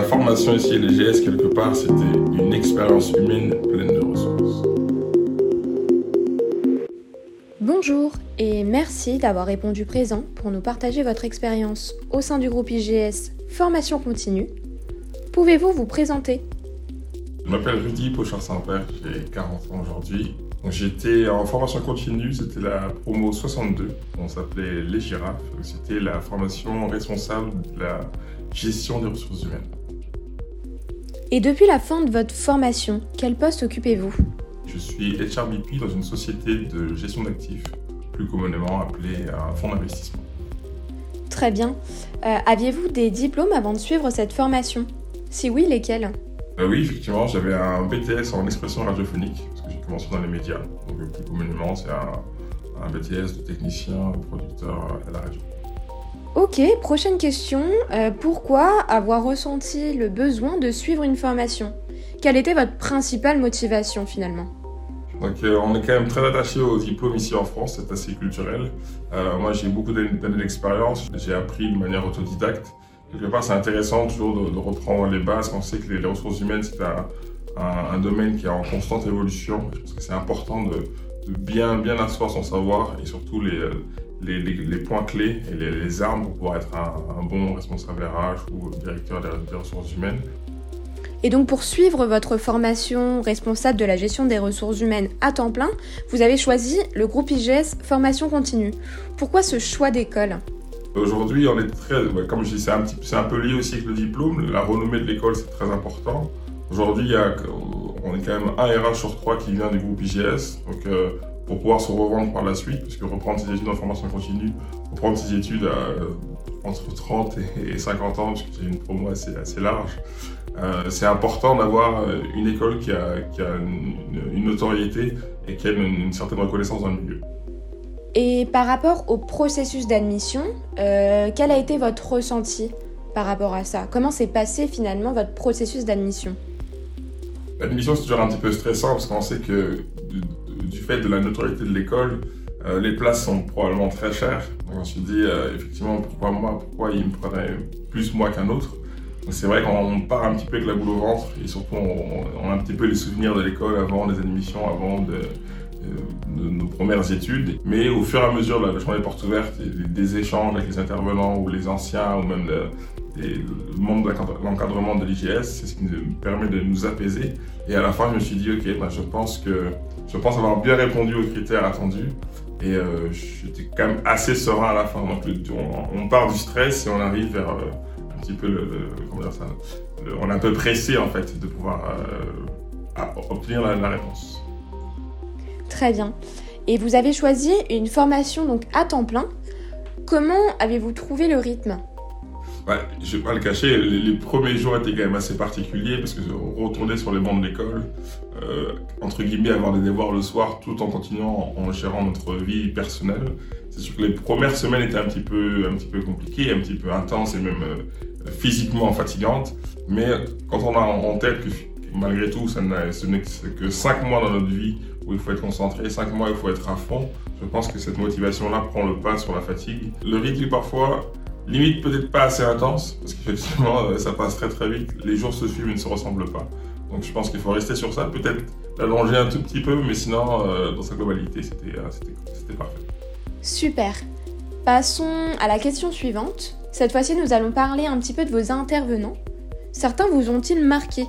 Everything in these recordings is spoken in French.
ma formation ici à l'EGS, quelque part, c'était une expérience humaine pleine de ressources. Bonjour et merci d'avoir répondu présent pour nous partager votre expérience au sein du groupe IGS Formation Continue. Pouvez-vous vous présenter? Je m'appelle Rudy Pochard-Saint-Père, j'ai 40 ans aujourd'hui. J'étais en formation continue, c'était la promo 62, on s'appelait Les Girafes. C'était la formation responsable de la gestion des ressources humaines. Et depuis la fin de votre formation, quel poste occupez-vous? Je suis HRBP dans une société de gestion d'actifs, plus communément appelée un fonds d'investissement. Très bien. Euh, aviez-vous des diplômes avant de suivre cette formation? Si oui, lesquels? Euh, Oui, effectivement, j'avais un BTS en expression radiophonique, parce que j'ai commencé dans les médias. Donc, plus communément, c'est un, un, BTS de technicien, producteur à la radio. Ok, prochaine question. Euh, pourquoi avoir ressenti le besoin de suivre une formation? Quelle était votre principale motivation finalement? Donc euh, on est quand même très attaché aux diplômes ici en France, c'est assez culturel. Euh, moi j'ai beaucoup d'années d'expérience, j'ai appris de manière autodidacte. Quelque part c'est intéressant toujours de, reprendre les bases, on sait que les, ressources humaines c'est un, domaine qui est en constante évolution. Je pense que c'est important de, bien, bien asseoir son savoir et surtout les, les, points clés et les, armes pour pouvoir être un, bon responsable RH ou directeur des, ressources humaines. Et donc pour suivre votre formation responsable de la gestion des ressources humaines à temps plein, vous avez choisi le groupe IGS Formation Continue. Pourquoi ce choix d'école? Aujourd'hui, on est très, comme je dis, c'est un, un, peu lié aussi avec le diplôme. La renommée de l'école, c'est très important. Aujourd'hui, on est quand même un RH sur trois qui vient du groupe IGS. Donc, euh, pour pouvoir se revendre par la suite, puisque reprendre ses études en formation continue, reprendre ses études à, entre 30 et 50 ans, puisque j'ai une promo assez, assez large, euh, c'est important d'avoir euh, une école qui a, qui a une, notoriété et qui a une, certaine reconnaissance dans le milieu. Et par rapport au processus d'admission, euh, quel a été votre ressenti par rapport à ça? Comment s'est passé finalement votre processus d'admission? L'admission, c'est toujours un petit peu stressant parce qu'on sait que du fait de la notoriété de l'école, euh, les places sont probablement très chères. Donc on se dit, euh, effectivement, pourquoi moi, pourquoi il me prenait plus moi qu'un autre? C'est vrai qu'on part un petit peu avec la boule au ventre et surtout on, a un petit peu les souvenirs de l'école avant les admissions, avant de, nos premières études. Mais au fur et à mesure de la journée porte ouverte, des échanges avec les intervenants ou les anciens ou même le, monde de l'encadrement de l'IGS, c'est ce qui nous permet de nous apaiser. Et à la fin, je me suis dit, ok, ben, je pense que je pense avoir bien répondu aux critères attendus. Et euh, j'étais quand même assez serein à la fin. Donc, on, part du stress et on arrive vers euh, un petit peu le, comment dire ça, on est un peu pressé en fait de pouvoir euh, obtenir la, réponse. Très bien. Et vous avez choisi une formation donc à temps plein. Comment avez-vous trouvé le rythme? Ouais, je vais pas le cacher, les, premiers jours étaient quand même assez particuliers parce que retourner sur les bancs de l'école, euh, entre guillemets, avoir des devoirs le soir tout en continuant en gérant notre vie personnelle, c'est sûr que les premières semaines étaient un petit peu, un petit peu compliquées, un petit peu intenses et même euh, physiquement fatigantes. Mais quand on a en tête que malgré tout, ce n'est que 5 mois dans notre vie où il faut être concentré, 5 mois où il faut être à fond, je pense que cette motivation-là prend le pas sur la fatigue. Le rythme, parfois, Limite peut-être pas assez intense, parce qu'effectivement, euh, ça passe très très vite. Les jours se suivent et ne se ressemblent pas. Donc je pense qu'il faut rester sur ça. Peut-être l'allonger un tout petit peu, mais sinon, euh, dans sa globalité, euh, c'était parfait. Super. Passons à la question suivante. Cette fois-ci, nous allons parler un petit peu de vos intervenants. Certains vous ont-ils marqué?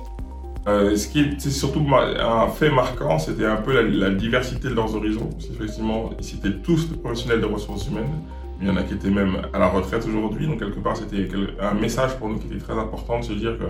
Ce qui est surtout un fait marquant, c'était un peu la, diversité de leurs horizons. Effectivement, ils étaient tous des professionnels de ressources humaines. Il y en a qui étaient même à la retraite aujourd'hui. Donc, quelque part, c'était un message pour nous qui était très important de se dire que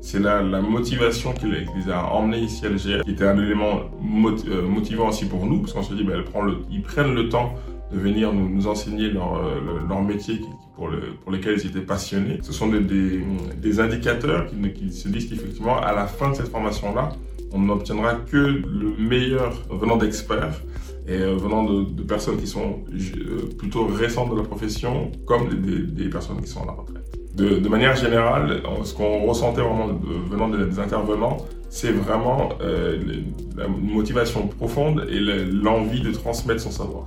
c'est la, motivation qui les, a emmenés ici à l'GR qui était un élément euh, motivant aussi pour nous, parce qu'on se dit, ben, ils prennent le temps de venir nous, enseigner leur, euh, métier pour, le, pour lesquels ils étaient passionnés. Ce sont des, indicateurs qui se disent qu'effectivement, à la fin de cette formation-là, on n'obtiendra que le meilleur venant d'experts et euh, venant de, personnes qui sont euh, plutôt récentes de la profession, comme des, personnes qui sont à la retraite. De, manière générale, ce qu'on ressentait vraiment venant des intervenants, c'est vraiment euh, la motivation profonde et l'envie de transmettre son savoir.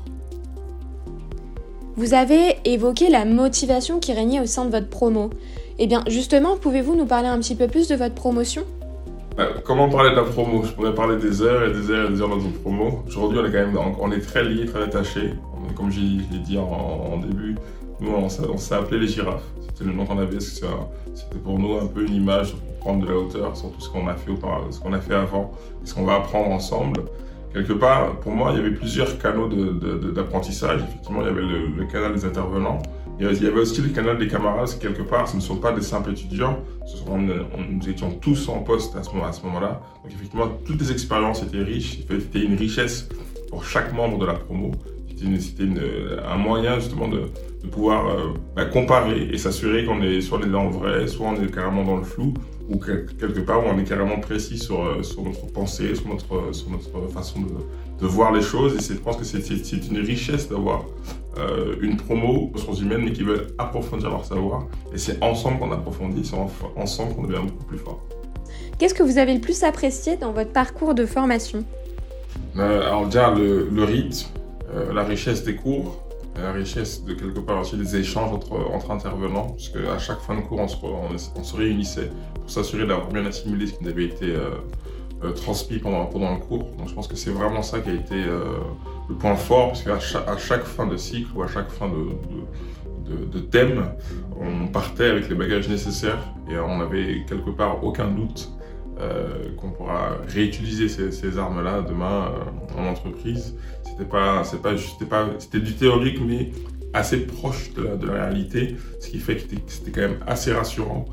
Vous avez évoqué la motivation qui régnait au sein de votre promo. Eh bien, justement, pouvez-vous nous parler un petit peu plus de votre promotion? Comment parler de la promo? Je pourrais parler des heures et des heures et des heures de notre promo. Aujourd'hui, on est quand même on est très liés, très attachés. Comme j'ai dit en, début, nous, on s'est appelé les girafes. C'était le nom qu'on avait. C'était pour nous un peu une image pour prendre de la hauteur sur tout ce qu'on a fait avant et ce qu'on va apprendre ensemble quelque part, pour moi, il y avait plusieurs canaux d'apprentissage. Effectivement, il y avait le, canal des intervenants. Il y avait aussi le canal des camarades. Quelque part, ce ne sont pas des simples étudiants. Ce sont, nous étions tous en poste à ce moment-là. Donc, effectivement, toutes les expériences étaient riches. C'était une richesse pour chaque membre de la promo. C'était un moyen justement de, pouvoir euh, bah, comparer et s'assurer qu'on est soit dans le vrai, soit on est carrément dans le flou ou quelque part où on est carrément précis sur, euh, sur notre pensée, sur notre, sur notre façon de, de voir les choses. Et je pense que c'est une richesse d'avoir euh, une promo ressources humaines, mais qui veulent approfondir leur savoir. Et c'est ensemble qu'on approfondit, c'est ensemble qu'on devient beaucoup plus fort. Qu'est-ce que vous avez le plus apprécié dans votre parcours de formation? Euh, Alors déjà, le, le rythme, la richesse des cours, la richesse de quelque part aussi des échanges entre, entre intervenants, parce qu'à chaque fin de cours, on se, on, se réunissait pour s'assurer d'avoir bien assimilé ce qui avait été euh, euh, transmis pendant, pendant le cours. Donc je pense que c'est vraiment ça qui a été euh, le point fort, parce qu'à chaque, fin de cycle ou à chaque fin de, thème, on partait avec les bagages nécessaires et on n'avait quelque part aucun doute qu'on pourra réutiliser ces, armes-là demain en entreprise c'était pas, pas, pas, c'était du théorique, mais assez proche de la, de la réalité, ce qui fait que c'était quand même assez rassurant.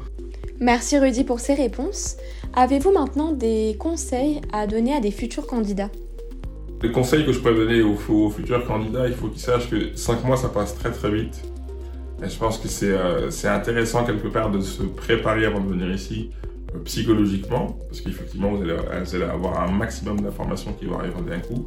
Merci Rudy pour ces réponses. Avez-vous maintenant des conseils à donner à des futurs candidats? Les conseils que je pourrais donner aux, futurs candidats, il faut qu'ils sachent que 5 mois, ça passe très très vite. Et je pense que c'est euh, intéressant quelque part de se préparer avant de venir ici euh, psychologiquement, parce qu'effectivement, vous allez, vous avoir un maximum d'informations qui vont arriver d'un coup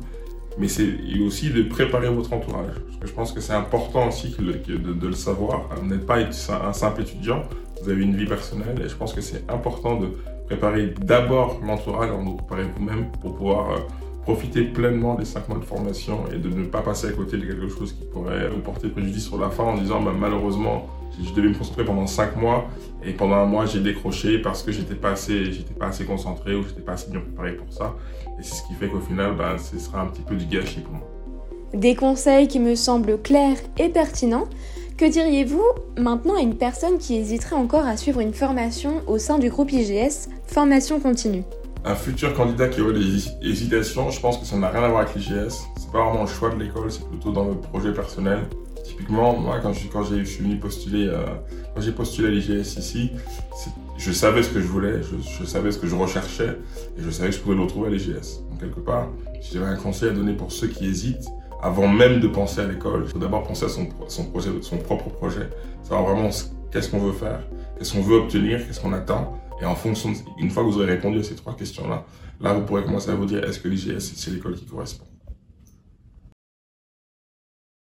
mais c'est aussi de préparer votre entourage. Je pense que c'est important aussi de, le savoir. Vous n'êtes pas un simple étudiant, vous avez une vie personnelle et je pense que c'est important de préparer d'abord l'entourage avant de préparer vous-même pour pouvoir euh, profiter pleinement des 5 mois de formation et de ne pas passer à côté de quelque chose qui pourrait vous porter préjudice sur la fin en disant bah, malheureusement je devais me concentrer pendant 5 mois et pendant un mois j'ai décroché parce que j'étais pas assez pas assez concentré ou j'étais pas assez bien préparé pour ça et c'est ce qui fait qu'au final bah, ce sera un petit peu du gâchis pour moi. Des conseils qui me semblent clairs et pertinents. Que diriez-vous maintenant à une personne qui hésiterait encore à suivre une formation au sein du groupe IGS, formation continue un futur candidat qui aurait des hésitations, je pense que ça n'a rien à voir avec l'IGS. C'est pas vraiment le choix de l'école, c'est plutôt dans le projet personnel. Typiquement, moi, quand, je, quand euh, quand j'ai postulé à l'IGS ici, je savais ce que je voulais, je, savais ce que je recherchais, et je savais que je pouvais le retrouver à l'IGS. Donc, quelque part, si j'avais un conseil à donner pour ceux qui hésitent, avant même de penser à l'école, il faut d'abord penser à son, son, projet, son propre projet, savoir vraiment qu'est-ce qu'on veut faire, qu'est-ce qu'on veut obtenir, qu'est-ce qu'on attend, et en fonction, une fois que vous aurez répondu à ces trois questions-là, là, vous pourrez commencer à vous dire est-ce que l'IGS, c'est l'école qui correspond?